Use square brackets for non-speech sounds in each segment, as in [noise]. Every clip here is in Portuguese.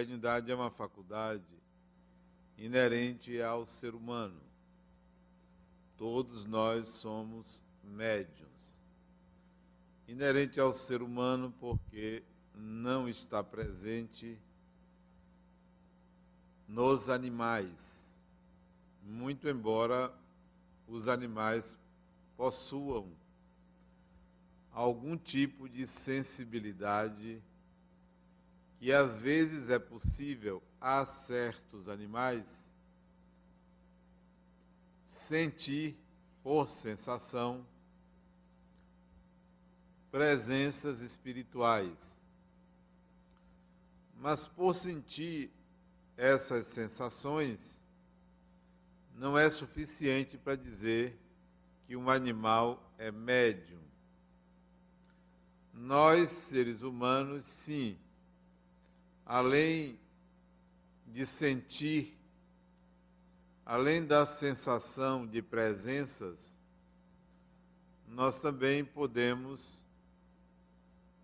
mediunidade é uma faculdade inerente ao ser humano. Todos nós somos médiums. Inerente ao ser humano porque não está presente nos animais, muito embora os animais possuam algum tipo de sensibilidade que às vezes é possível a certos animais sentir por sensação presenças espirituais. Mas por sentir essas sensações, não é suficiente para dizer que um animal é médium. Nós, seres humanos, sim, além de sentir, além da sensação de presenças, nós também podemos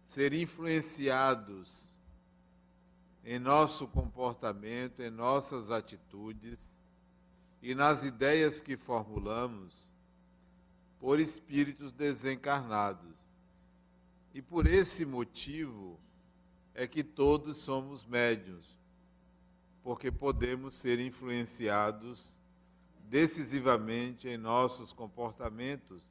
ser influenciados em nosso comportamento, em nossas atitudes e nas ideias que formulamos por espíritos desencarnados. E por esse motivo é que todos somos médios, porque podemos ser influenciados decisivamente em nossos comportamentos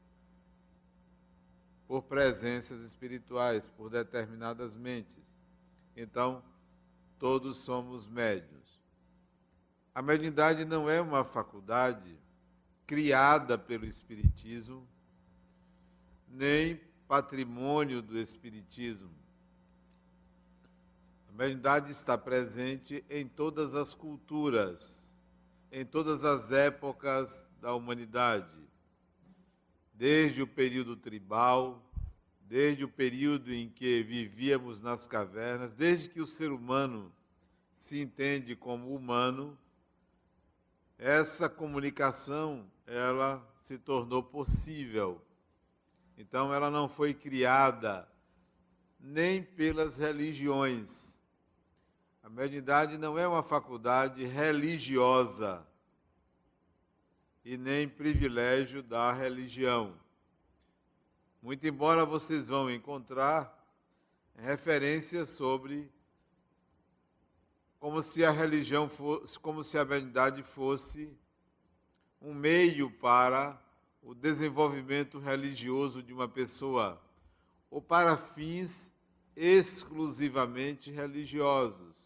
por presenças espirituais, por determinadas mentes. Então, todos somos médios. A mediunidade não é uma faculdade criada pelo Espiritismo, nem patrimônio do Espiritismo. A mediunidade está presente em todas as culturas, em todas as épocas da humanidade desde o período tribal, desde o período em que vivíamos nas cavernas, desde que o ser humano se entende como humano, essa comunicação ela se tornou possível. Então ela não foi criada nem pelas religiões. A mediunidade não é uma faculdade religiosa e nem privilégio da religião. Muito embora vocês vão encontrar referências sobre como se a religião fosse, como se a verdade fosse um meio para o desenvolvimento religioso de uma pessoa ou para fins exclusivamente religiosos.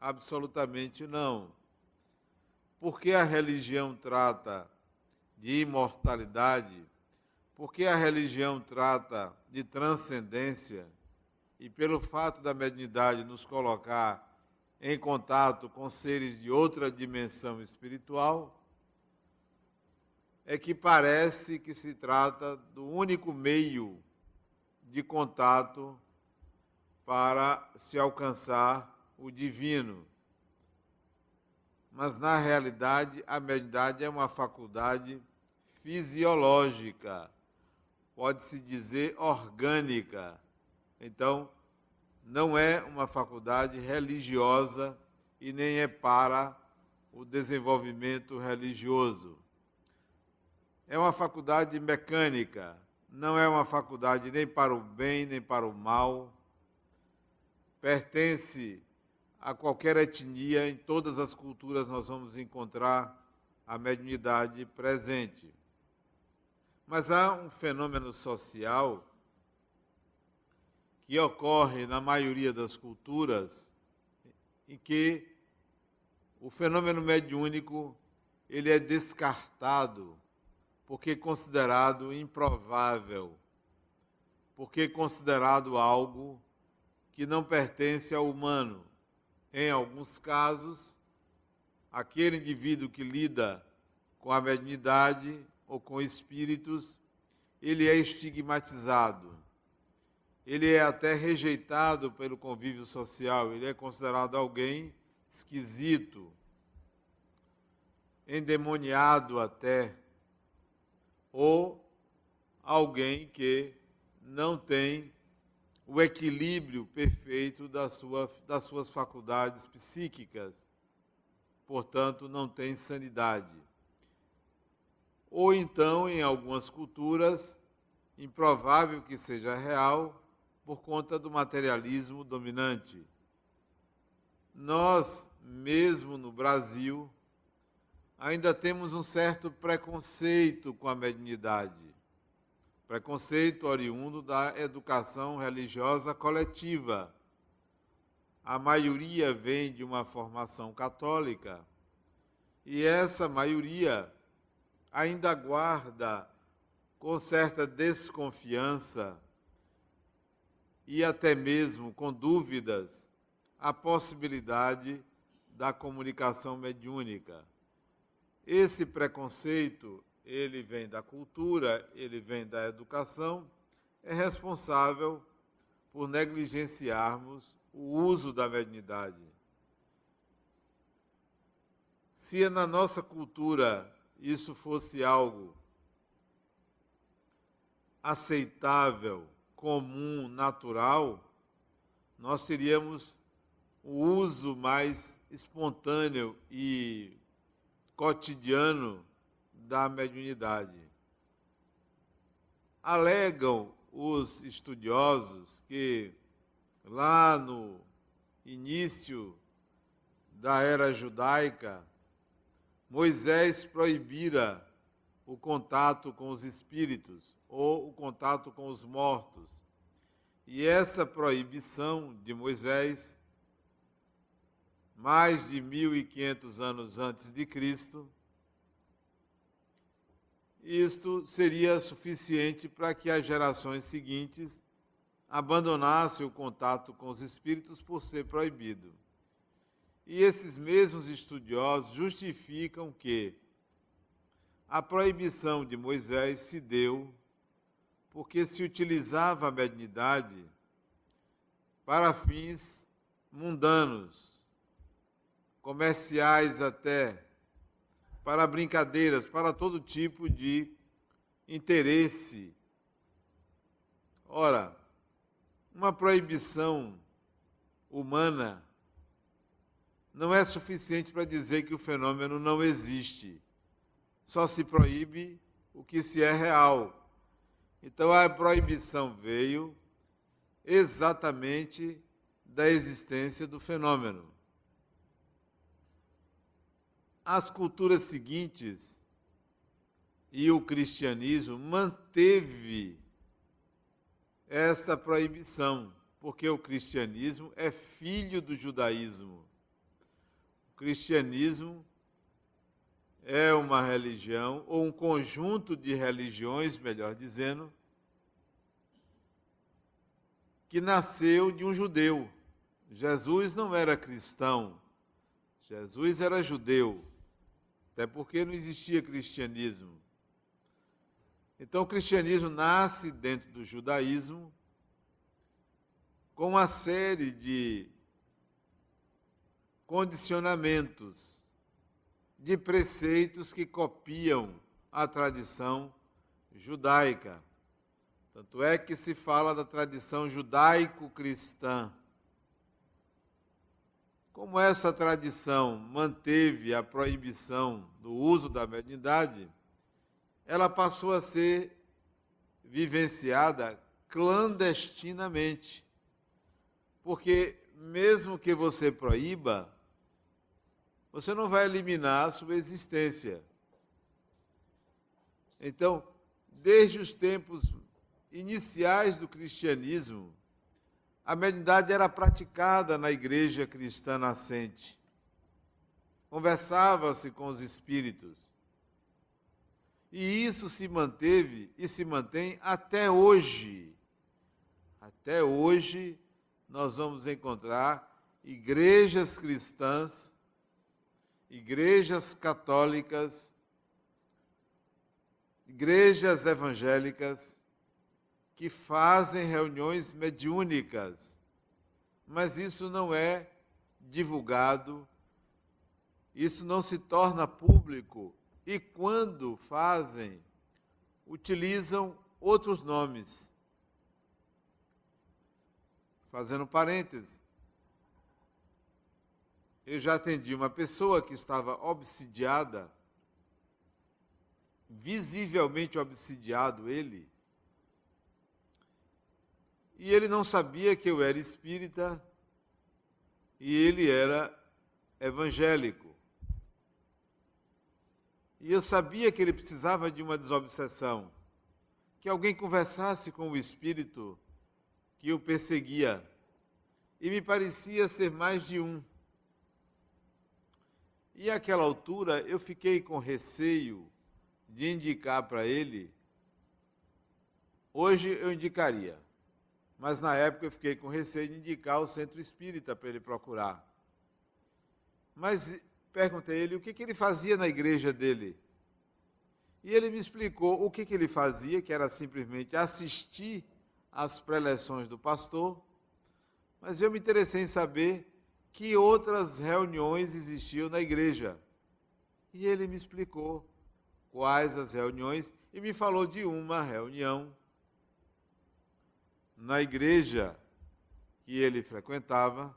Absolutamente não. Porque a religião trata de imortalidade, porque a religião trata de transcendência, e pelo fato da mediunidade nos colocar em contato com seres de outra dimensão espiritual, é que parece que se trata do único meio de contato para se alcançar o divino mas na realidade a mediunidade é uma faculdade fisiológica, pode-se dizer orgânica. Então, não é uma faculdade religiosa e nem é para o desenvolvimento religioso. É uma faculdade mecânica, não é uma faculdade nem para o bem nem para o mal. Pertence a qualquer etnia, em todas as culturas nós vamos encontrar a mediunidade presente. Mas há um fenômeno social que ocorre na maioria das culturas em que o fenômeno mediúnico ele é descartado porque é considerado improvável, porque é considerado algo que não pertence ao humano. Em alguns casos, aquele indivíduo que lida com a mediunidade ou com espíritos, ele é estigmatizado. Ele é até rejeitado pelo convívio social, ele é considerado alguém esquisito, endemoniado até, ou alguém que não tem o equilíbrio perfeito da sua, das suas faculdades psíquicas. Portanto, não tem sanidade. Ou então, em algumas culturas, improvável que seja real por conta do materialismo dominante. Nós, mesmo no Brasil, ainda temos um certo preconceito com a mediunidade. Preconceito oriundo da educação religiosa coletiva. A maioria vem de uma formação católica e essa maioria ainda guarda com certa desconfiança e até mesmo com dúvidas a possibilidade da comunicação mediúnica. Esse preconceito, ele vem da cultura, ele vem da educação, é responsável por negligenciarmos o uso da mediunidade. Se na nossa cultura isso fosse algo aceitável, comum, natural, nós teríamos o uso mais espontâneo e cotidiano da mediunidade. Alegam os estudiosos que lá no início da era judaica, Moisés proibira o contato com os espíritos ou o contato com os mortos. E essa proibição de Moisés, mais de 1500 anos antes de Cristo, isto seria suficiente para que as gerações seguintes abandonassem o contato com os espíritos por ser proibido. E esses mesmos estudiosos justificam que a proibição de Moisés se deu porque se utilizava a mediunidade para fins mundanos, comerciais até, para brincadeiras, para todo tipo de interesse. Ora, uma proibição humana não é suficiente para dizer que o fenômeno não existe. Só se proíbe o que se é real. Então a proibição veio exatamente da existência do fenômeno. As culturas seguintes e o cristianismo manteve esta proibição, porque o cristianismo é filho do judaísmo. O cristianismo é uma religião, ou um conjunto de religiões, melhor dizendo, que nasceu de um judeu. Jesus não era cristão, Jesus era judeu, até porque não existia cristianismo. Então, o cristianismo nasce dentro do judaísmo com uma série de condicionamentos, de preceitos que copiam a tradição judaica. Tanto é que se fala da tradição judaico-cristã. Como essa tradição manteve a proibição do uso da mediunidade, ela passou a ser vivenciada clandestinamente. Porque, mesmo que você proíba, você não vai eliminar a sua existência. Então, desde os tempos iniciais do cristianismo, a mediunidade era praticada na igreja cristã nascente. Conversava-se com os espíritos. E isso se manteve e se mantém até hoje. Até hoje, nós vamos encontrar igrejas cristãs igrejas católicas, igrejas evangélicas que fazem reuniões mediúnicas, mas isso não é divulgado, isso não se torna público e quando fazem, utilizam outros nomes. fazendo parênteses, eu já atendi uma pessoa que estava obsidiada, visivelmente obsidiado ele, e ele não sabia que eu era espírita e ele era evangélico. E eu sabia que ele precisava de uma desobsessão, que alguém conversasse com o espírito que o perseguia. E me parecia ser mais de um. E àquela altura eu fiquei com receio de indicar para ele. Hoje eu indicaria, mas na época eu fiquei com receio de indicar o centro espírita para ele procurar. Mas perguntei a ele o que, que ele fazia na igreja dele. E ele me explicou o que, que ele fazia, que era simplesmente assistir às preleções do pastor, mas eu me interessei em saber que outras reuniões existiam na igreja. E ele me explicou quais as reuniões e me falou de uma reunião na igreja que ele frequentava,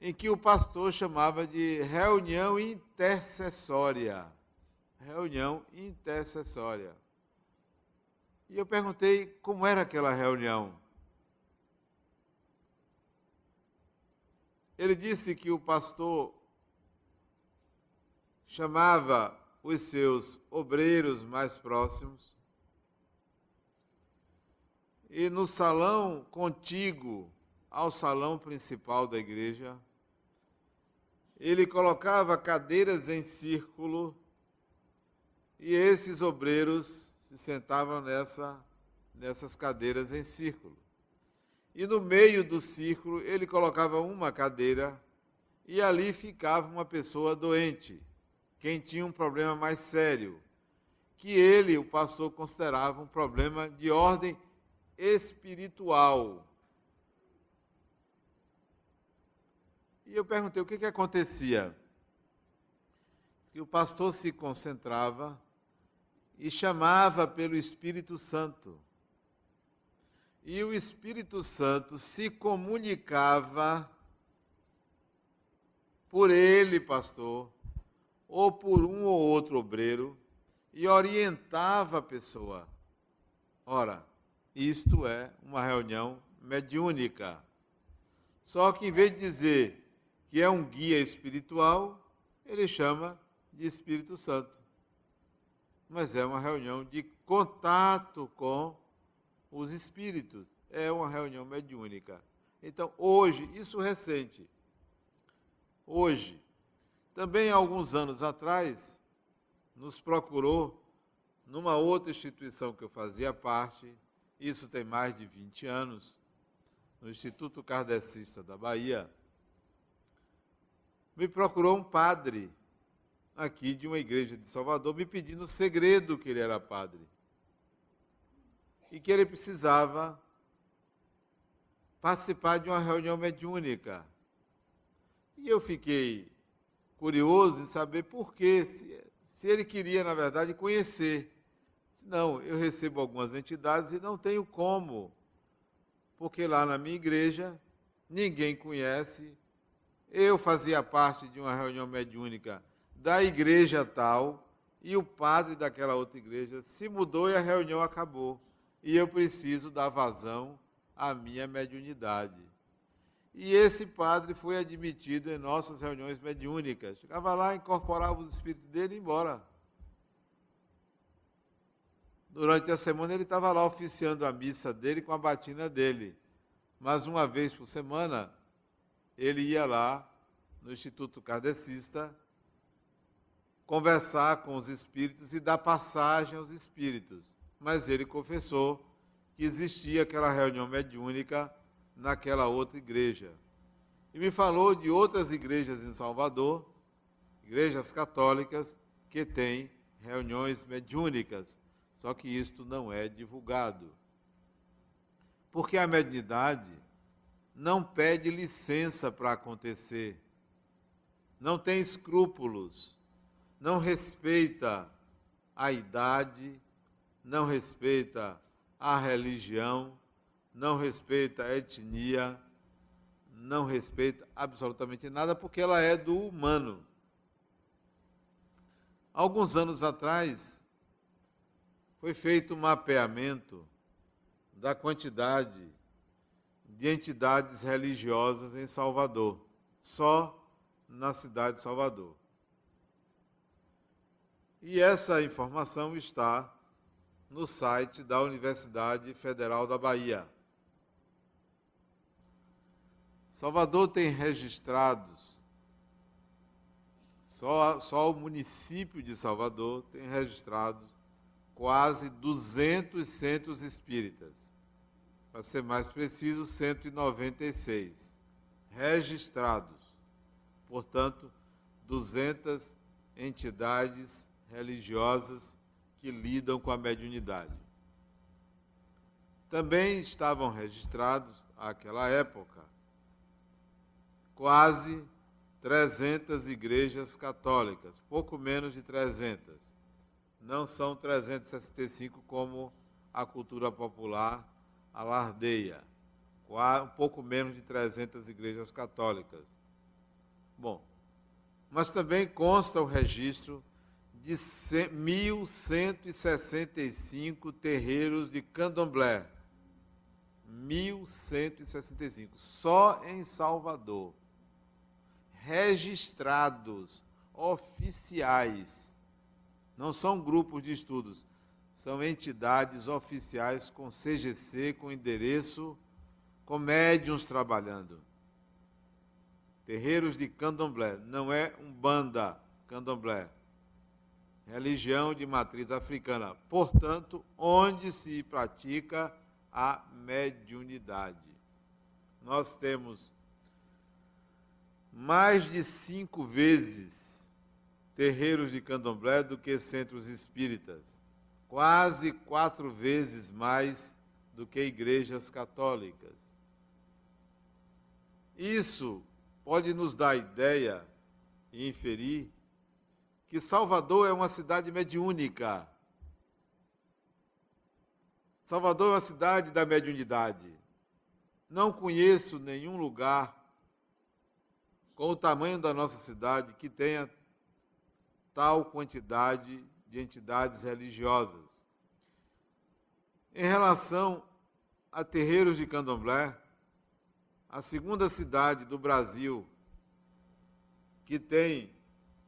em que o pastor chamava de reunião intercessória. Reunião intercessória. E eu perguntei como era aquela reunião. Ele disse que o pastor chamava os seus obreiros mais próximos e no salão contíguo ao salão principal da igreja, ele colocava cadeiras em círculo e esses obreiros se sentavam nessa, nessas cadeiras em círculo. E no meio do círculo ele colocava uma cadeira e ali ficava uma pessoa doente, quem tinha um problema mais sério, que ele, o pastor, considerava um problema de ordem espiritual. E eu perguntei o que, que acontecia. Que o pastor se concentrava e chamava pelo Espírito Santo. E o Espírito Santo se comunicava por ele, pastor, ou por um ou outro obreiro, e orientava a pessoa. Ora, isto é uma reunião mediúnica. Só que em vez de dizer que é um guia espiritual, ele chama de Espírito Santo. Mas é uma reunião de contato com os espíritos. É uma reunião mediúnica. Então, hoje, isso recente, hoje, também alguns anos atrás, nos procurou, numa outra instituição que eu fazia parte, isso tem mais de 20 anos, no Instituto Kardecista da Bahia, me procurou um padre aqui de uma igreja de Salvador, me pedindo o segredo que ele era padre. E que ele precisava participar de uma reunião mediúnica. E eu fiquei curioso em saber por quê, se, se ele queria, na verdade, conhecer. Não, eu recebo algumas entidades e não tenho como, porque lá na minha igreja ninguém conhece eu fazia parte de uma reunião mediúnica da igreja tal, e o padre daquela outra igreja se mudou e a reunião acabou. E eu preciso dar vazão à minha mediunidade. E esse padre foi admitido em nossas reuniões mediúnicas. Chegava lá, incorporava os espíritos dele e ia embora. Durante a semana ele estava lá oficiando a missa dele com a batina dele. Mas uma vez por semana ele ia lá no Instituto Kardecista conversar com os espíritos e dar passagem aos espíritos. Mas ele confessou que existia aquela reunião mediúnica naquela outra igreja. E me falou de outras igrejas em Salvador, igrejas católicas, que têm reuniões mediúnicas, só que isto não é divulgado. Porque a mediunidade não pede licença para acontecer, não tem escrúpulos, não respeita a idade, não respeita a religião, não respeita a etnia, não respeita absolutamente nada, porque ela é do humano. Alguns anos atrás, foi feito um mapeamento da quantidade de entidades religiosas em Salvador, só na cidade de Salvador. E essa informação está no site da Universidade Federal da Bahia. Salvador tem registrados, só, só o município de Salvador tem registrado quase 200 centros espíritas. Para ser mais preciso, 196 registrados. Portanto, 200 entidades religiosas que lidam com a mediunidade. Também estavam registrados, àquela época, quase 300 igrejas católicas, pouco menos de 300. Não são 365 como a cultura popular alardeia. Um pouco menos de 300 igrejas católicas. Bom, mas também consta o registro de 1.165 terreiros de candomblé. 1.165, só em Salvador. Registrados, oficiais. Não são grupos de estudos, são entidades oficiais com CGC, com endereço, com médiums trabalhando. Terreiros de candomblé, não é um banda candomblé religião de matriz africana, portanto, onde se pratica a mediunidade. Nós temos mais de cinco vezes terreiros de candomblé do que centros espíritas, quase quatro vezes mais do que igrejas católicas. Isso pode nos dar ideia e inferir que Salvador é uma cidade mediúnica. Salvador é uma cidade da mediunidade. Não conheço nenhum lugar com o tamanho da nossa cidade que tenha tal quantidade de entidades religiosas. Em relação a terreiros de candomblé, a segunda cidade do Brasil que tem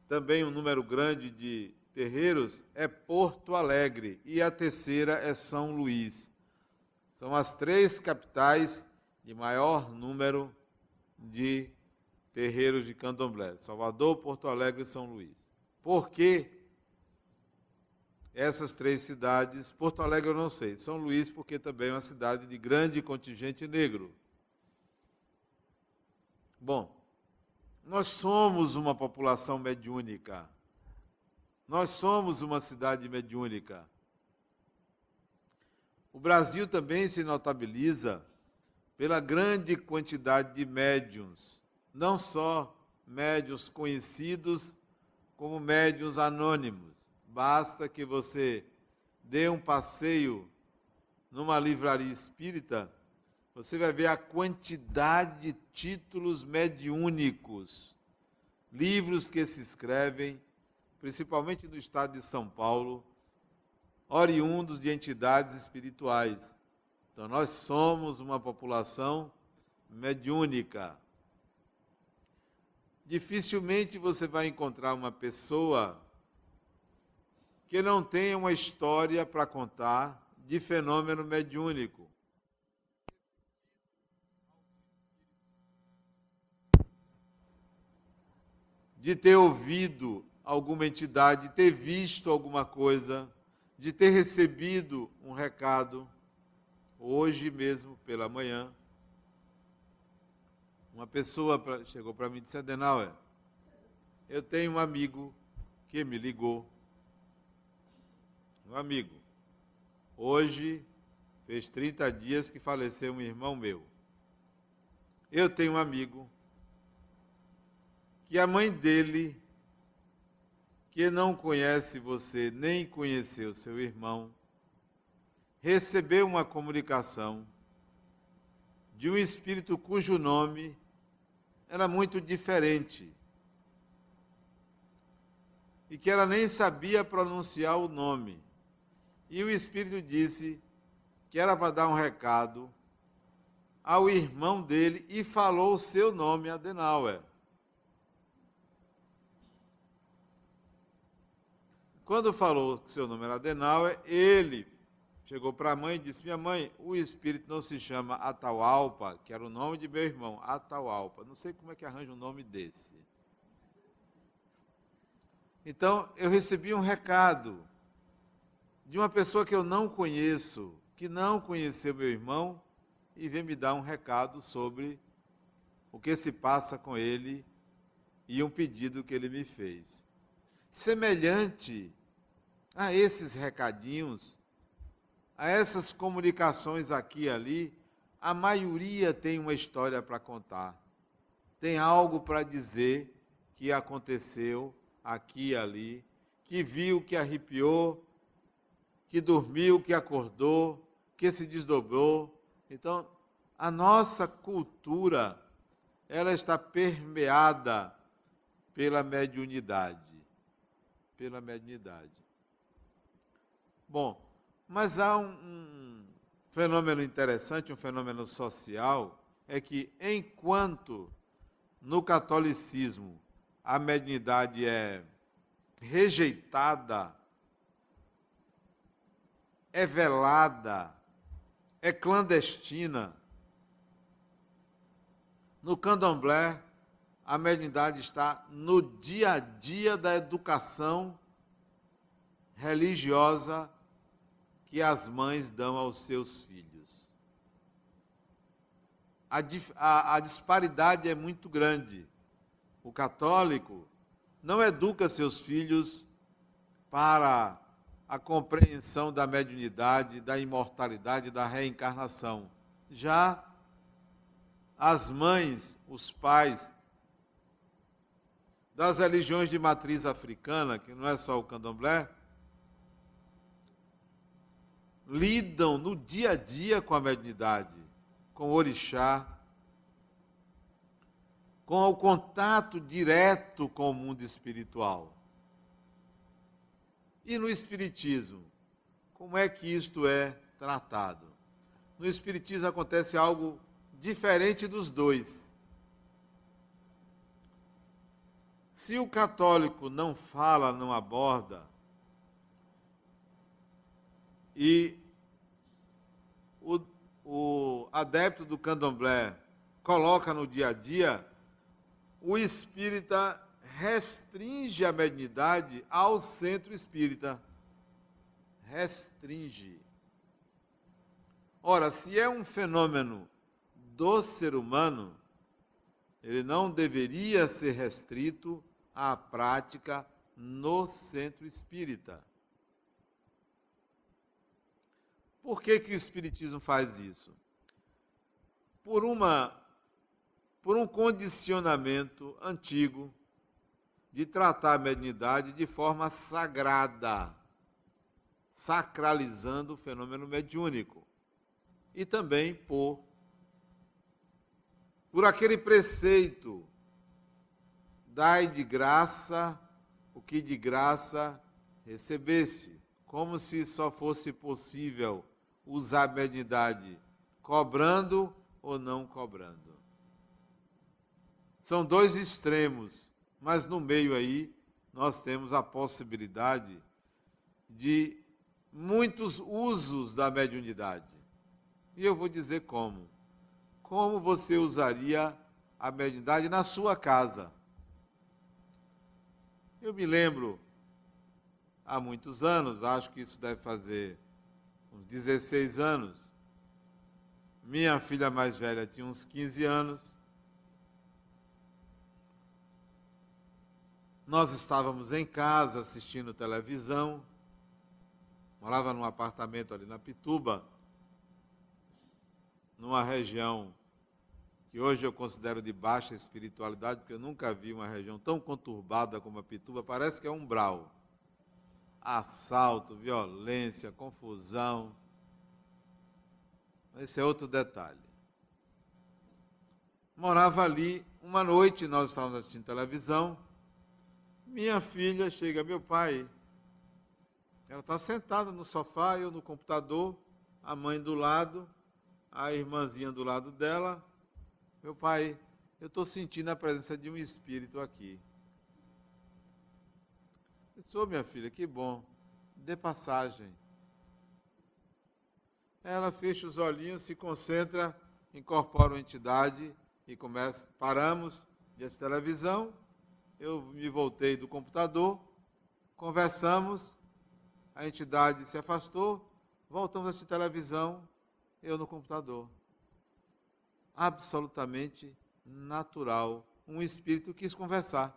também um número grande de terreiros é Porto Alegre e a terceira é São Luís. São as três capitais de maior número de terreiros de candomblé: Salvador, Porto Alegre e São Luís. Por que essas três cidades? Porto Alegre eu não sei, São Luís, porque também é uma cidade de grande contingente negro. Bom, nós somos uma população mediúnica. Nós somos uma cidade mediúnica. O Brasil também se notabiliza pela grande quantidade de médiums, não só médiums conhecidos, como médiums anônimos. Basta que você dê um passeio numa livraria espírita você vai ver a quantidade de títulos mediúnicos, livros que se escrevem, principalmente no estado de São Paulo, oriundos de entidades espirituais. Então, nós somos uma população mediúnica. Dificilmente você vai encontrar uma pessoa que não tenha uma história para contar de fenômeno mediúnico. de ter ouvido alguma entidade, de ter visto alguma coisa, de ter recebido um recado. Hoje mesmo, pela manhã, uma pessoa pra, chegou para mim e disse: Adenauer, eu tenho um amigo que me ligou. Um amigo. Hoje fez 30 dias que faleceu um irmão meu. Eu tenho um amigo que a mãe dele, que não conhece você nem conheceu seu irmão, recebeu uma comunicação de um espírito cujo nome era muito diferente e que ela nem sabia pronunciar o nome. E o espírito disse que era para dar um recado ao irmão dele e falou o seu nome, Adenauer. Quando falou que seu nome era Adenauer, ele chegou para a mãe e disse: Minha mãe, o espírito não se chama Atahualpa, que era o nome de meu irmão, Atahualpa. Não sei como é que arranja um nome desse. Então, eu recebi um recado de uma pessoa que eu não conheço, que não conheceu meu irmão, e veio me dar um recado sobre o que se passa com ele e um pedido que ele me fez. Semelhante a esses recadinhos, a essas comunicações aqui e ali, a maioria tem uma história para contar. Tem algo para dizer que aconteceu aqui e ali, que viu, que arrepiou, que dormiu, que acordou, que se desdobrou. Então, a nossa cultura, ela está permeada pela mediunidade. Pela mediunidade. Bom, mas há um, um fenômeno interessante, um fenômeno social, é que enquanto no catolicismo a mediunidade é rejeitada, é velada, é clandestina, no candomblé, a mediunidade está no dia a dia da educação religiosa que as mães dão aos seus filhos. A, a, a disparidade é muito grande. O católico não educa seus filhos para a compreensão da mediunidade, da imortalidade, da reencarnação. Já as mães, os pais das religiões de matriz africana, que não é só o candomblé, lidam no dia a dia com a mediunidade, com o orixá, com o contato direto com o mundo espiritual. E no Espiritismo, como é que isto é tratado? No Espiritismo acontece algo diferente dos dois. Se o católico não fala, não aborda, e o adepto do candomblé coloca no dia a dia, o espírita restringe a mediunidade ao centro espírita. Restringe. Ora, se é um fenômeno do ser humano, ele não deveria ser restrito à prática no centro espírita. Por que, que o Espiritismo faz isso? Por, uma, por um condicionamento antigo de tratar a mediunidade de forma sagrada, sacralizando o fenômeno mediúnico. E também por, por aquele preceito: dai de graça o que de graça recebesse, como se só fosse possível mediunidade cobrando ou não cobrando. São dois extremos, mas no meio aí nós temos a possibilidade de muitos usos da mediunidade. E eu vou dizer como. Como você usaria a mediunidade na sua casa? Eu me lembro, há muitos anos, acho que isso deve fazer uns 16 anos. Minha filha mais velha tinha uns 15 anos. Nós estávamos em casa assistindo televisão. Morava num apartamento ali na Pituba, numa região que hoje eu considero de baixa espiritualidade, porque eu nunca vi uma região tão conturbada como a Pituba, parece que é um umbral assalto, violência, confusão. Esse é outro detalhe. morava ali. Uma noite nós estávamos assistindo televisão. Minha filha chega, meu pai. Ela está sentada no sofá, eu no computador, a mãe do lado, a irmãzinha do lado dela. Meu pai, eu estou sentindo a presença de um espírito aqui. Oh, minha filha, que bom. Dê passagem. Ela fecha os olhinhos, se concentra, incorpora uma entidade e começa. Paramos de televisão. Eu me voltei do computador, conversamos, a entidade se afastou, voltamos a assistir televisão, eu no computador. Absolutamente natural. Um espírito quis conversar.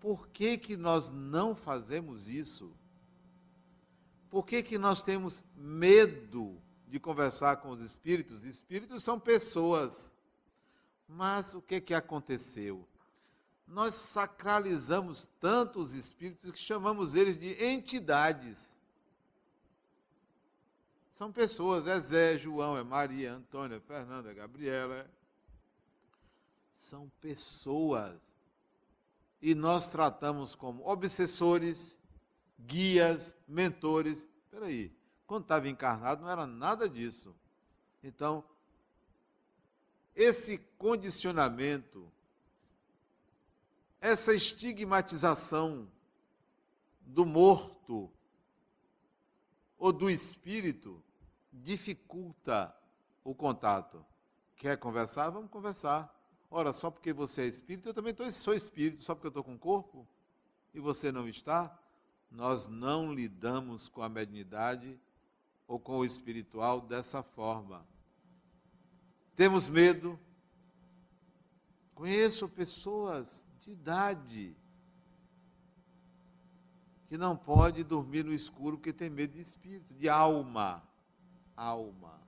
Por que, que nós não fazemos isso? Por que, que nós temos medo de conversar com os espíritos? Espíritos são pessoas. Mas o que, que aconteceu? Nós sacralizamos tanto os espíritos que chamamos eles de entidades. São pessoas, é Zé, João, é Maria, Antônia, é Fernanda, é Gabriela. É... São pessoas. E nós tratamos como obsessores, guias, mentores. Espera aí, quando estava encarnado não era nada disso. Então, esse condicionamento, essa estigmatização do morto ou do espírito dificulta o contato. Quer conversar? Vamos conversar. Ora, só porque você é espírito, eu também sou espírito, só porque eu estou com corpo e você não está, nós não lidamos com a mediunidade ou com o espiritual dessa forma. Temos medo. Conheço pessoas de idade que não pode dormir no escuro porque tem medo de espírito, de alma alma.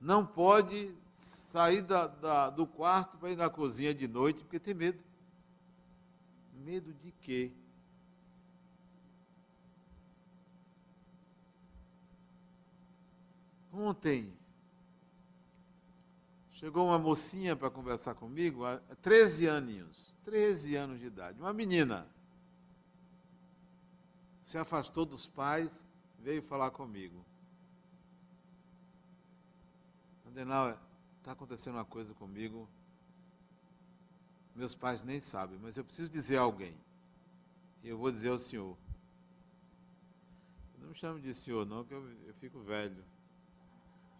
Não pode sair da, da, do quarto para ir na cozinha de noite porque tem medo. Medo de quê? Ontem chegou uma mocinha para conversar comigo, há 13 aninhos, 13 anos de idade, uma menina. Se afastou dos pais, veio falar comigo. Adenal, está acontecendo uma coisa comigo. Meus pais nem sabem, mas eu preciso dizer a alguém. E eu vou dizer ao senhor. Não me chame de senhor, não, que eu, eu fico velho.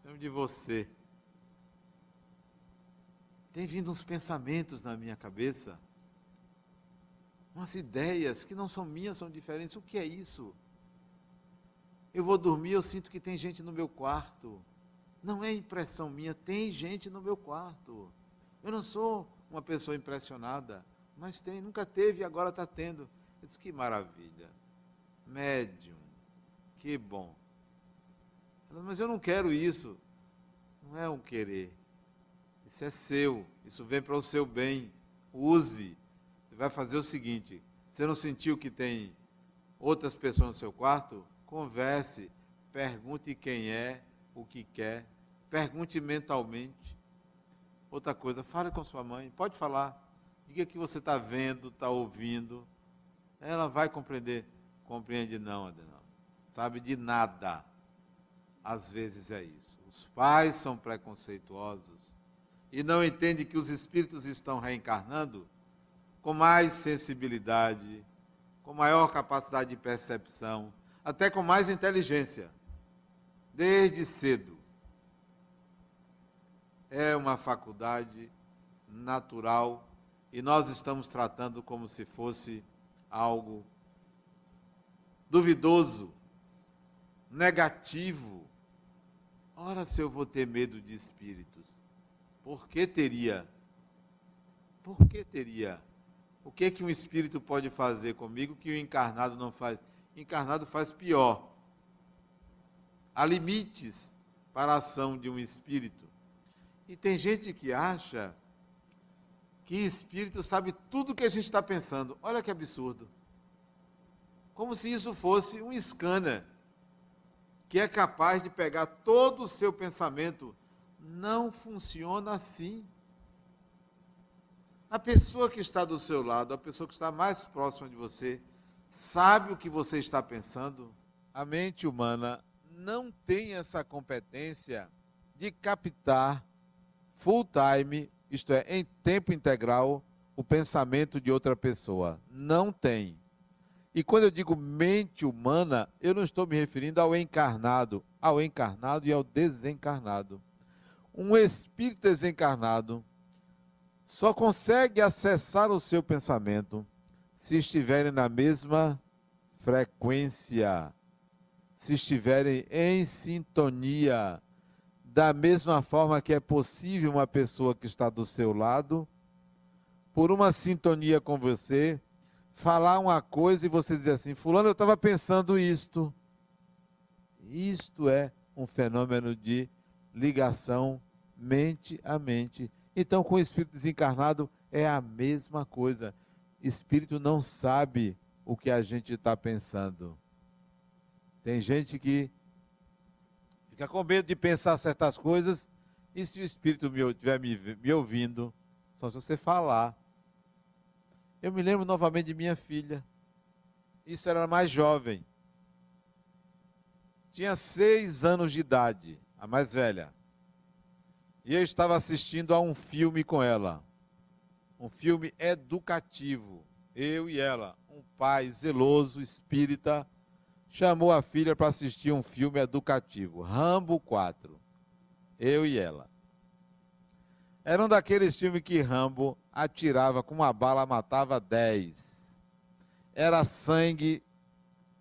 Chame de você. Tem vindo uns pensamentos na minha cabeça, umas ideias que não são minhas, são diferentes. O que é isso? Eu vou dormir, eu sinto que tem gente no meu quarto. Não é impressão minha, tem gente no meu quarto. Eu não sou uma pessoa impressionada, mas tem, nunca teve e agora está tendo. Eu disse, que maravilha. Médium, que bom. mas eu não quero isso. Não é um querer. Isso é seu, isso vem para o seu bem. Use. Você vai fazer o seguinte: você não sentiu que tem outras pessoas no seu quarto? Converse, pergunte quem é, o que quer, pergunte mentalmente. Outra coisa, fale com sua mãe, pode falar. Diga que você está vendo, está ouvindo. Ela vai compreender. Compreende não, Adenal. Sabe de nada. Às vezes é isso. Os pais são preconceituosos e não entendem que os espíritos estão reencarnando com mais sensibilidade, com maior capacidade de percepção, até com mais inteligência, desde cedo. É uma faculdade natural e nós estamos tratando como se fosse algo duvidoso, negativo. Ora, se eu vou ter medo de espíritos, por que teria? Por que teria? O que que um espírito pode fazer comigo que o encarnado não faz? encarnado faz pior. Há limites para a ação de um espírito. E tem gente que acha que espírito sabe tudo o que a gente está pensando. Olha que absurdo. Como se isso fosse um scanner que é capaz de pegar todo o seu pensamento. Não funciona assim. A pessoa que está do seu lado, a pessoa que está mais próxima de você, sabe o que você está pensando? A mente humana não tem essa competência de captar full time, isto é, em tempo integral, o pensamento de outra pessoa. Não tem. E quando eu digo mente humana, eu não estou me referindo ao encarnado, ao encarnado e ao desencarnado. Um espírito desencarnado só consegue acessar o seu pensamento se estiverem na mesma frequência, se estiverem em sintonia, da mesma forma que é possível uma pessoa que está do seu lado, por uma sintonia com você, falar uma coisa e você dizer assim: Fulano, eu estava pensando isto. Isto é um fenômeno de ligação mente a mente. Então, com o espírito desencarnado é a mesma coisa. Espírito não sabe o que a gente está pensando. Tem gente que fica com medo de pensar certas coisas, e se o espírito estiver me, me ouvindo, só se você falar. Eu me lembro novamente de minha filha. Isso era mais jovem. Tinha seis anos de idade, a mais velha. E eu estava assistindo a um filme com ela. Um filme educativo. Eu e ela. Um pai zeloso, espírita, chamou a filha para assistir um filme educativo. Rambo 4. Eu e ela. Era um daqueles filmes que Rambo atirava com uma bala, matava 10. Era sangue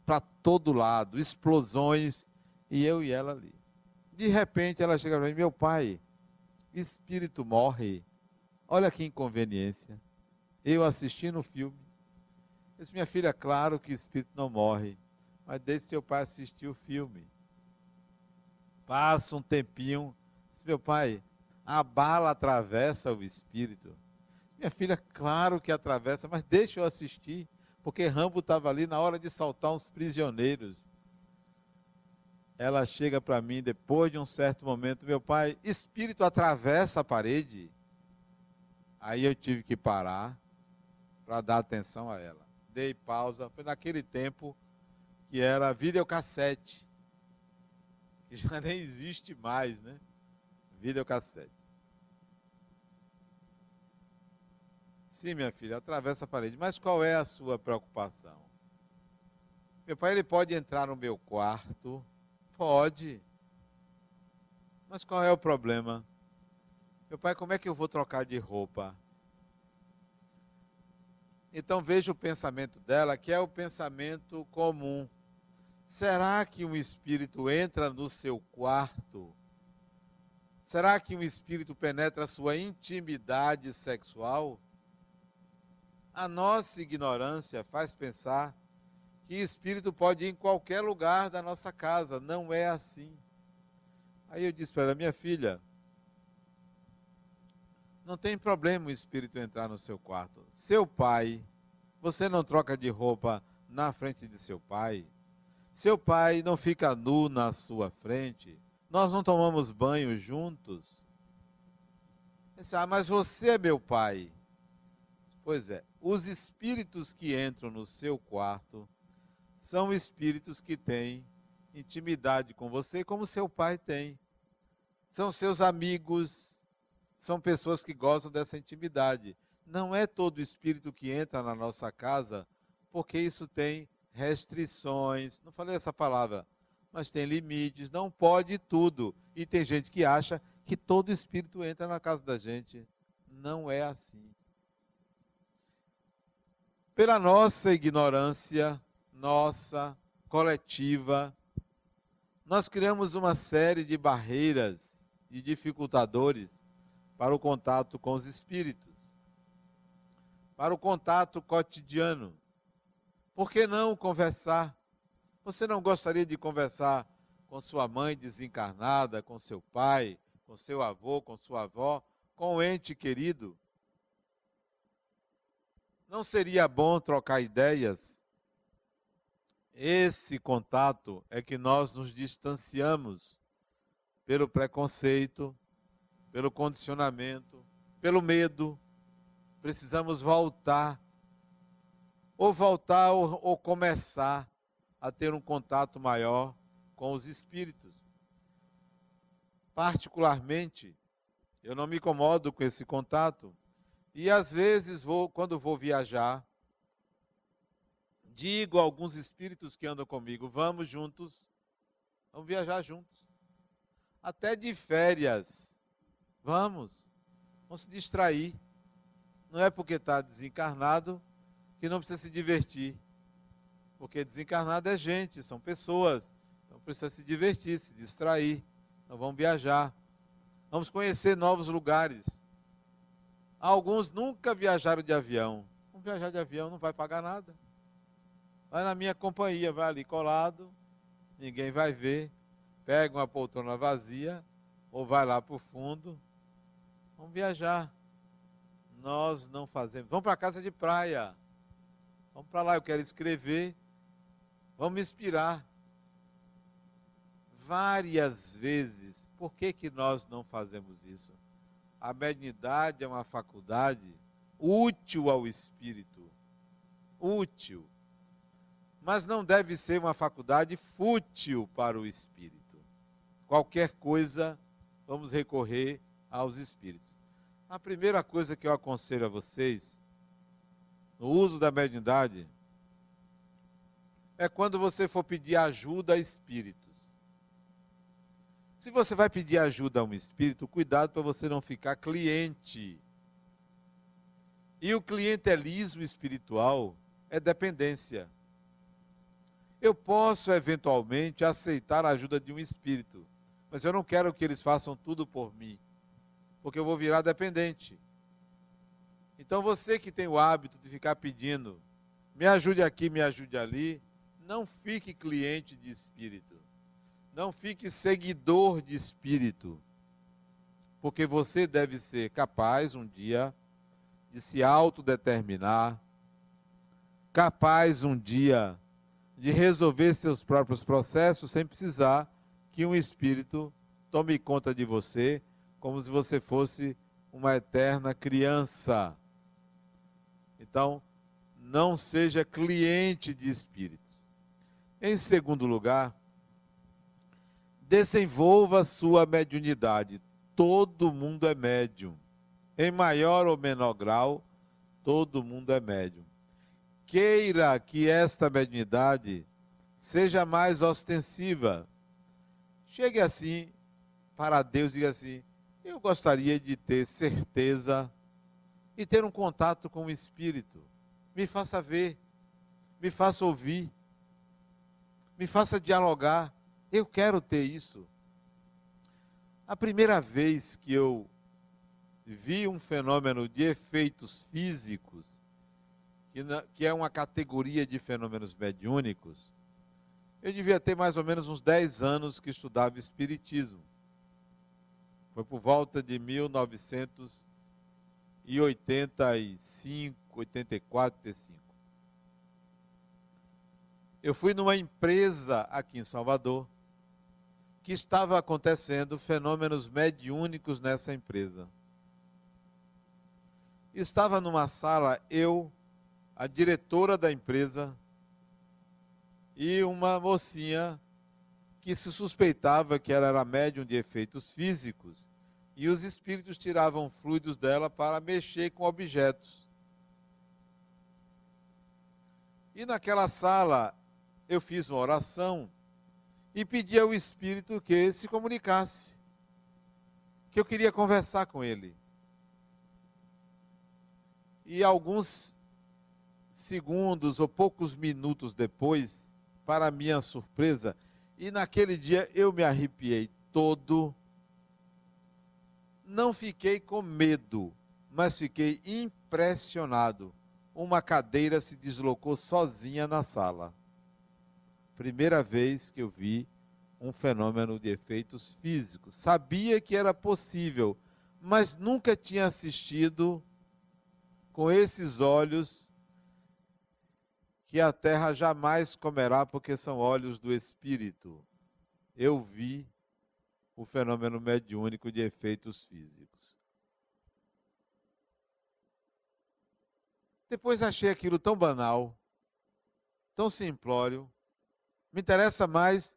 para todo lado, explosões, e eu e ela ali. De repente ela chega para mim, meu pai, espírito morre. Olha que inconveniência. Eu assistindo o filme. Eu disse, minha filha, claro que espírito não morre, mas deixe seu pai assistir o filme. Passa um tempinho. Disse, meu pai, a bala atravessa o espírito. Minha filha, claro que atravessa, mas deixa eu assistir, porque Rambo estava ali na hora de saltar uns prisioneiros. Ela chega para mim depois de um certo momento, meu pai, espírito atravessa a parede. Aí eu tive que parar para dar atenção a ela. Dei pausa, foi naquele tempo que era videocassete, [laughs] que já nem existe mais, né? Videocassete. Sim, minha filha, atravessa a parede. Mas qual é a sua preocupação? Meu pai, ele pode entrar no meu quarto? Pode. Mas qual é o problema? Meu pai, como é que eu vou trocar de roupa? Então veja o pensamento dela, que é o pensamento comum. Será que um espírito entra no seu quarto? Será que um espírito penetra a sua intimidade sexual? A nossa ignorância faz pensar que espírito pode ir em qualquer lugar da nossa casa. Não é assim. Aí eu disse para ela, minha filha, não tem problema o espírito entrar no seu quarto. Seu pai, você não troca de roupa na frente de seu pai. Seu pai não fica nu na sua frente. Nós não tomamos banho juntos. Disse, ah, mas você é meu pai. Pois é, os espíritos que entram no seu quarto são espíritos que têm intimidade com você, como seu pai tem. São seus amigos, são pessoas que gostam dessa intimidade. Não é todo espírito que entra na nossa casa, porque isso tem restrições. Não falei essa palavra, mas tem limites, não pode tudo. E tem gente que acha que todo espírito entra na casa da gente. Não é assim pela nossa ignorância, nossa, coletiva, nós criamos uma série de barreiras e dificultadores para o contato com os espíritos, para o contato cotidiano. Por que não conversar? Você não gostaria de conversar com sua mãe desencarnada, com seu pai, com seu avô, com sua avó, com o ente querido? Não seria bom trocar ideias? Esse contato é que nós nos distanciamos pelo preconceito, pelo condicionamento, pelo medo. Precisamos voltar, ou voltar ou, ou começar a ter um contato maior com os espíritos. Particularmente, eu não me incomodo com esse contato. E às vezes, vou, quando vou viajar, digo a alguns espíritos que andam comigo: vamos juntos, vamos viajar juntos. Até de férias. Vamos, vamos se distrair. Não é porque está desencarnado que não precisa se divertir. Porque desencarnado é gente, são pessoas. Então precisa se divertir, se distrair. Então vamos viajar. Vamos conhecer novos lugares. Alguns nunca viajaram de avião. Vamos viajar de avião, não vai pagar nada. Vai na minha companhia, vai ali colado, ninguém vai ver. Pega uma poltrona vazia, ou vai lá para o fundo. Vamos viajar. Nós não fazemos. Vamos para a casa de praia. Vamos para lá, eu quero escrever. Vamos inspirar várias vezes. Por que, que nós não fazemos isso? A mediunidade é uma faculdade útil ao espírito. Útil. Mas não deve ser uma faculdade fútil para o espírito. Qualquer coisa, vamos recorrer aos espíritos. A primeira coisa que eu aconselho a vocês, no uso da mediunidade, é quando você for pedir ajuda a espírito. Se você vai pedir ajuda a um espírito, cuidado para você não ficar cliente. E o clientelismo espiritual é dependência. Eu posso eventualmente aceitar a ajuda de um espírito, mas eu não quero que eles façam tudo por mim, porque eu vou virar dependente. Então você que tem o hábito de ficar pedindo, me ajude aqui, me ajude ali, não fique cliente de espírito. Não fique seguidor de espírito, porque você deve ser capaz um dia de se autodeterminar, capaz um dia de resolver seus próprios processos sem precisar que um espírito tome conta de você, como se você fosse uma eterna criança. Então, não seja cliente de espíritos. Em segundo lugar, desenvolva sua mediunidade. Todo mundo é médium. Em maior ou menor grau, todo mundo é médium. Queira que esta mediunidade seja mais ostensiva. Chegue assim para Deus e diga assim: Eu gostaria de ter certeza e ter um contato com o Espírito. Me faça ver, me faça ouvir, me faça dialogar. Eu quero ter isso. A primeira vez que eu vi um fenômeno de efeitos físicos, que, é uma categoria de fenômenos mediúnicos, eu devia ter mais ou menos uns 10 anos que estudava Espiritismo. Foi por volta de 1985, 84, 85. Eu fui numa empresa aqui em Salvador, que estava acontecendo fenômenos mediúnicos nessa empresa. Estava numa sala eu, a diretora da empresa e uma mocinha que se suspeitava que ela era médium de efeitos físicos e os espíritos tiravam fluidos dela para mexer com objetos. E naquela sala eu fiz uma oração e pedi ao Espírito que se comunicasse, que eu queria conversar com ele. E alguns segundos ou poucos minutos depois, para minha surpresa, e naquele dia eu me arrepiei todo, não fiquei com medo, mas fiquei impressionado. Uma cadeira se deslocou sozinha na sala. Primeira vez que eu vi um fenômeno de efeitos físicos. Sabia que era possível, mas nunca tinha assistido com esses olhos que a terra jamais comerá, porque são olhos do Espírito. Eu vi o fenômeno mediúnico de efeitos físicos. Depois achei aquilo tão banal, tão simplório. Me interessa mais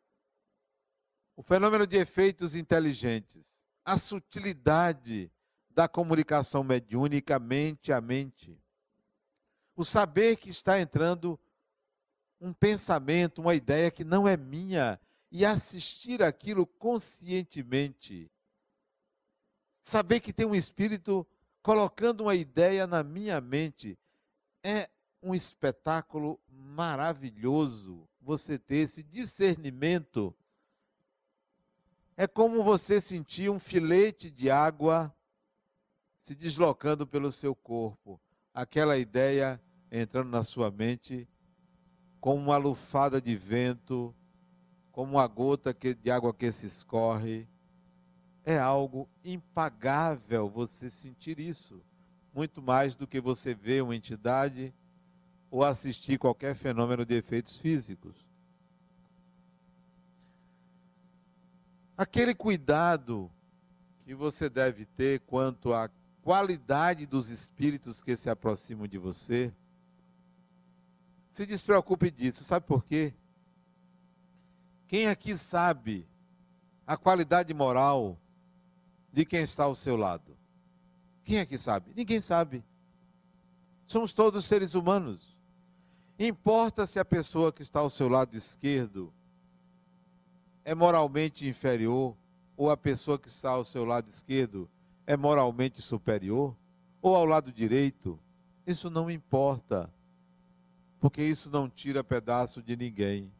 o fenômeno de efeitos inteligentes, a sutilidade da comunicação mediúnica mente a mente. O saber que está entrando um pensamento, uma ideia que não é minha e assistir aquilo conscientemente. Saber que tem um espírito colocando uma ideia na minha mente é um espetáculo maravilhoso você ter esse discernimento. É como você sentir um filete de água se deslocando pelo seu corpo, aquela ideia entrando na sua mente como uma lufada de vento, como uma gota de água que se escorre. É algo impagável você sentir isso, muito mais do que você ver uma entidade ou assistir qualquer fenômeno de efeitos físicos. Aquele cuidado que você deve ter quanto à qualidade dos espíritos que se aproximam de você, se despreocupe disso. Sabe por quê? Quem aqui sabe a qualidade moral de quem está ao seu lado? Quem aqui sabe? Ninguém sabe. Somos todos seres humanos. Importa se a pessoa que está ao seu lado esquerdo é moralmente inferior ou a pessoa que está ao seu lado esquerdo é moralmente superior ou ao lado direito. Isso não importa porque isso não tira pedaço de ninguém,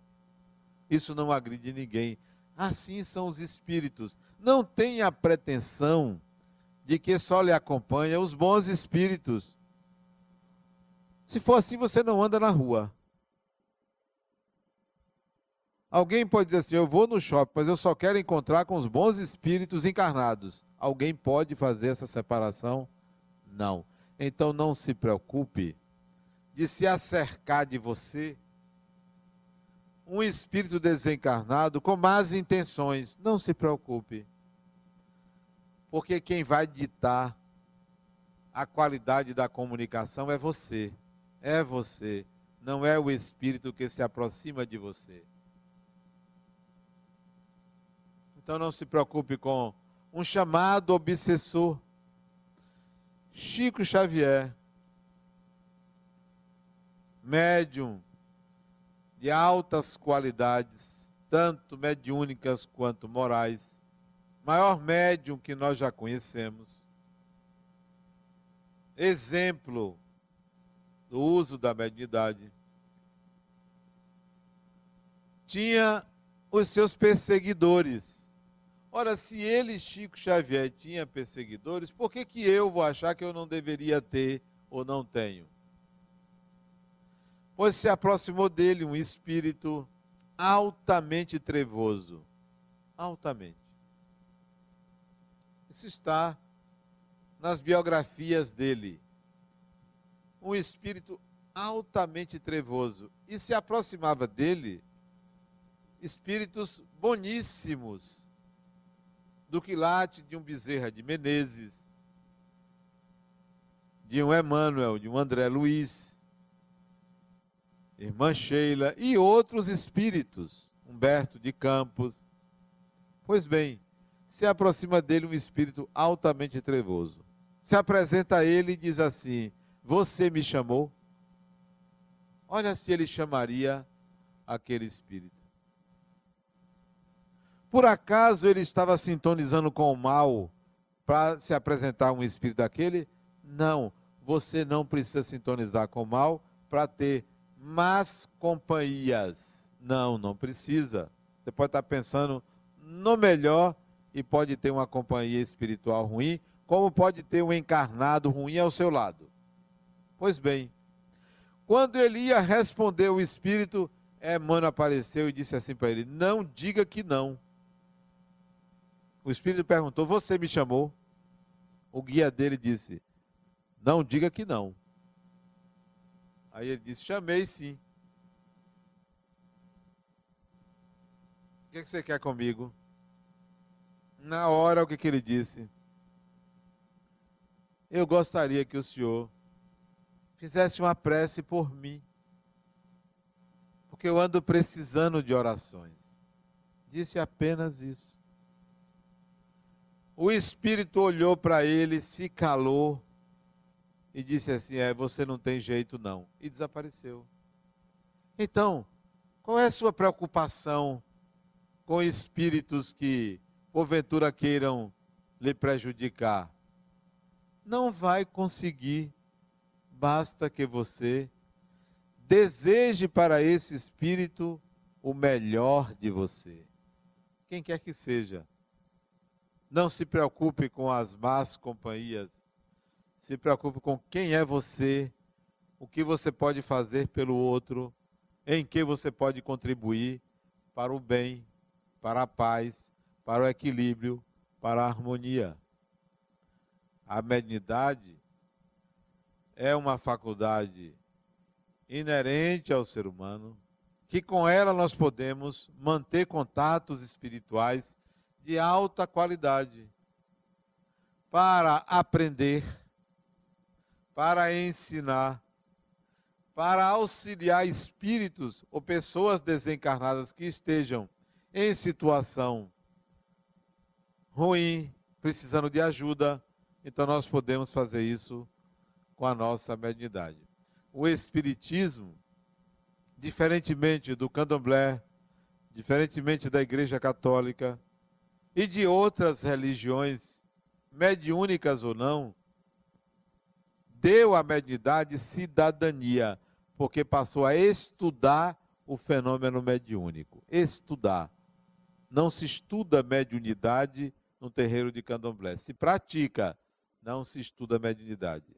isso não agride ninguém. Assim são os espíritos. Não tenha pretensão de que só lhe acompanha os bons espíritos. Se for assim, você não anda na rua. Alguém pode dizer assim: eu vou no shopping, mas eu só quero encontrar com os bons espíritos encarnados. Alguém pode fazer essa separação? Não. Então não se preocupe de se acercar de você um espírito desencarnado com más intenções. Não se preocupe. Porque quem vai ditar a qualidade da comunicação é você. É você. Não é o espírito que se aproxima de você. Então não se preocupe com um chamado obsessor. Chico Xavier médium de altas qualidades, tanto mediúnicas quanto morais, maior médium que nós já conhecemos, exemplo do uso da mediunidade, tinha os seus perseguidores. Ora, se ele, Chico Xavier, tinha perseguidores, por que, que eu vou achar que eu não deveria ter ou não tenho? Pois se aproximou dele um espírito altamente trevoso. Altamente. Isso está nas biografias dele. Um espírito altamente trevoso. E se aproximava dele espíritos boníssimos, do quilate de um Bezerra de Menezes, de um Emmanuel, de um André Luiz, irmã Sheila e outros espíritos, Humberto de Campos. Pois bem, se aproxima dele um espírito altamente trevoso. Se apresenta a ele e diz assim: Você me chamou? Olha se ele chamaria aquele espírito. Por acaso ele estava sintonizando com o mal para se apresentar um espírito daquele? Não, você não precisa sintonizar com o mal para ter más companhias. Não, não precisa. Você pode estar pensando no melhor e pode ter uma companhia espiritual ruim, como pode ter um encarnado ruim ao seu lado. Pois bem, quando ele ia responder o espírito, Emmanuel apareceu e disse assim para ele: Não diga que não. O espírito perguntou: Você me chamou? O guia dele disse: Não diga que não. Aí ele disse: Chamei sim. O que, é que você quer comigo? Na hora, o que, que ele disse? Eu gostaria que o senhor fizesse uma prece por mim, porque eu ando precisando de orações. Disse apenas isso. O Espírito olhou para ele, se calou e disse assim: É, você não tem jeito não. E desapareceu. Então, qual é a sua preocupação com espíritos que, porventura, queiram lhe prejudicar? Não vai conseguir, basta que você deseje para esse espírito o melhor de você. Quem quer que seja. Não se preocupe com as más companhias. Se preocupe com quem é você, o que você pode fazer pelo outro em que você pode contribuir para o bem, para a paz, para o equilíbrio, para a harmonia. A mediunidade é uma faculdade inerente ao ser humano, que com ela nós podemos manter contatos espirituais de alta qualidade para aprender, para ensinar, para auxiliar espíritos ou pessoas desencarnadas que estejam em situação ruim, precisando de ajuda, então nós podemos fazer isso com a nossa mediunidade. O Espiritismo, diferentemente do candomblé, diferentemente da Igreja Católica e de outras religiões, mediúnicas ou não, deu à mediunidade cidadania porque passou a estudar o fenômeno mediúnico. Estudar. Não se estuda mediunidade no terreiro de candomblé. Se pratica, não se estuda mediunidade.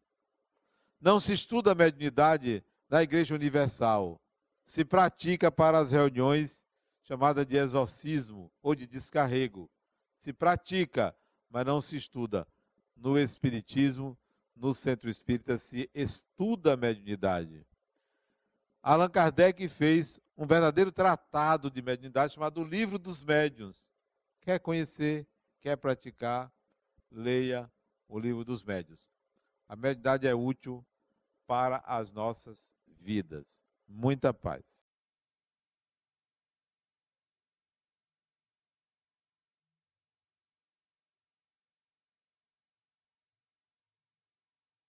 Não se estuda mediunidade na Igreja Universal. Se pratica para as reuniões chamadas de exorcismo ou de descarrego. Se pratica, mas não se estuda. No Espiritismo, no Centro Espírita, se estuda a mediunidade. Allan Kardec fez um verdadeiro tratado de mediunidade chamado Livro dos Médiuns. Quer conhecer, quer praticar, leia o Livro dos Médiuns. A mediunidade é útil para as nossas vidas. Muita paz.